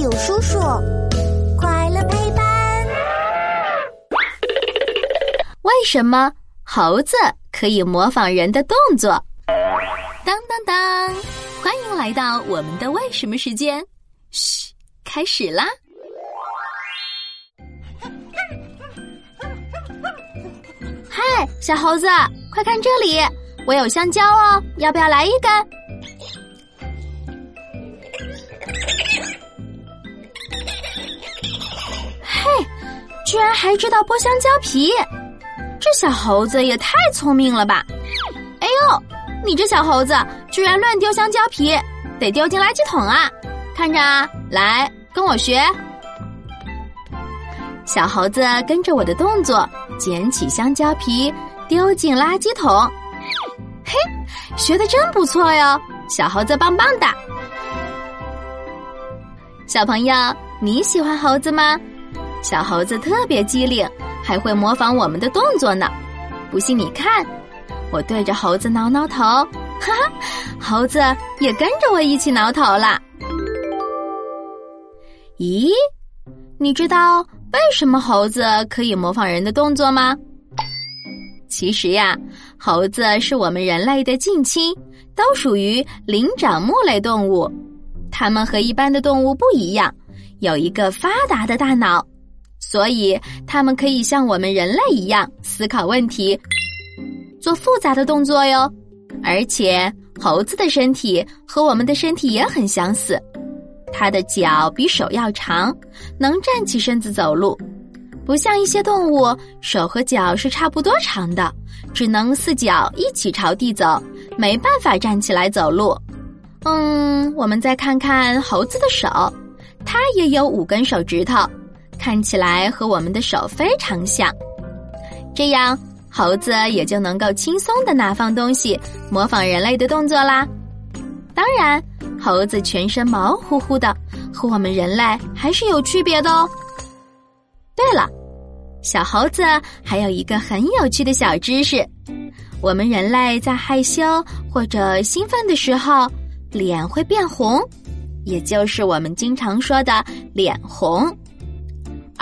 有叔叔，快乐陪伴。为什么猴子可以模仿人的动作？当当当！欢迎来到我们的为什么时间。嘘，开始啦！嗨，小猴子，快看这里，我有香蕉哦，要不要来一根？嘿，居然还知道剥香蕉皮，这小猴子也太聪明了吧！哎呦，你这小猴子居然乱丢香蕉皮，得丢进垃圾桶啊！看着啊，来跟我学。小猴子跟着我的动作，捡起香蕉皮，丢进垃圾桶。嘿，学的真不错哟，小猴子棒棒的。小朋友，你喜欢猴子吗？小猴子特别机灵，还会模仿我们的动作呢。不信你看，我对着猴子挠挠头，哈哈，猴子也跟着我一起挠头了。咦，你知道？为什么猴子可以模仿人的动作吗？其实呀，猴子是我们人类的近亲，都属于灵长目类动物。它们和一般的动物不一样，有一个发达的大脑，所以它们可以像我们人类一样思考问题，做复杂的动作哟。而且，猴子的身体和我们的身体也很相似。它的脚比手要长，能站起身子走路，不像一些动物，手和脚是差不多长的，只能四脚一起朝地走，没办法站起来走路。嗯，我们再看看猴子的手，它也有五根手指头，看起来和我们的手非常像，这样猴子也就能够轻松的拿放东西，模仿人类的动作啦。当然。猴子全身毛乎乎的，和我们人类还是有区别的哦。对了，小猴子还有一个很有趣的小知识：我们人类在害羞或者兴奋的时候，脸会变红，也就是我们经常说的脸红；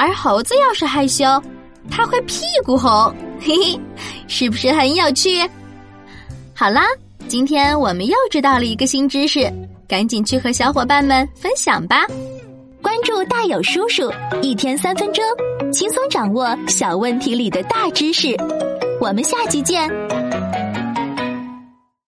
而猴子要是害羞，它会屁股红，嘿嘿，是不是很有趣？好啦，今天我们又知道了一个新知识。赶紧去和小伙伴们分享吧！关注大有叔叔，一天三分钟，轻松掌握小问题里的大知识。我们下期见。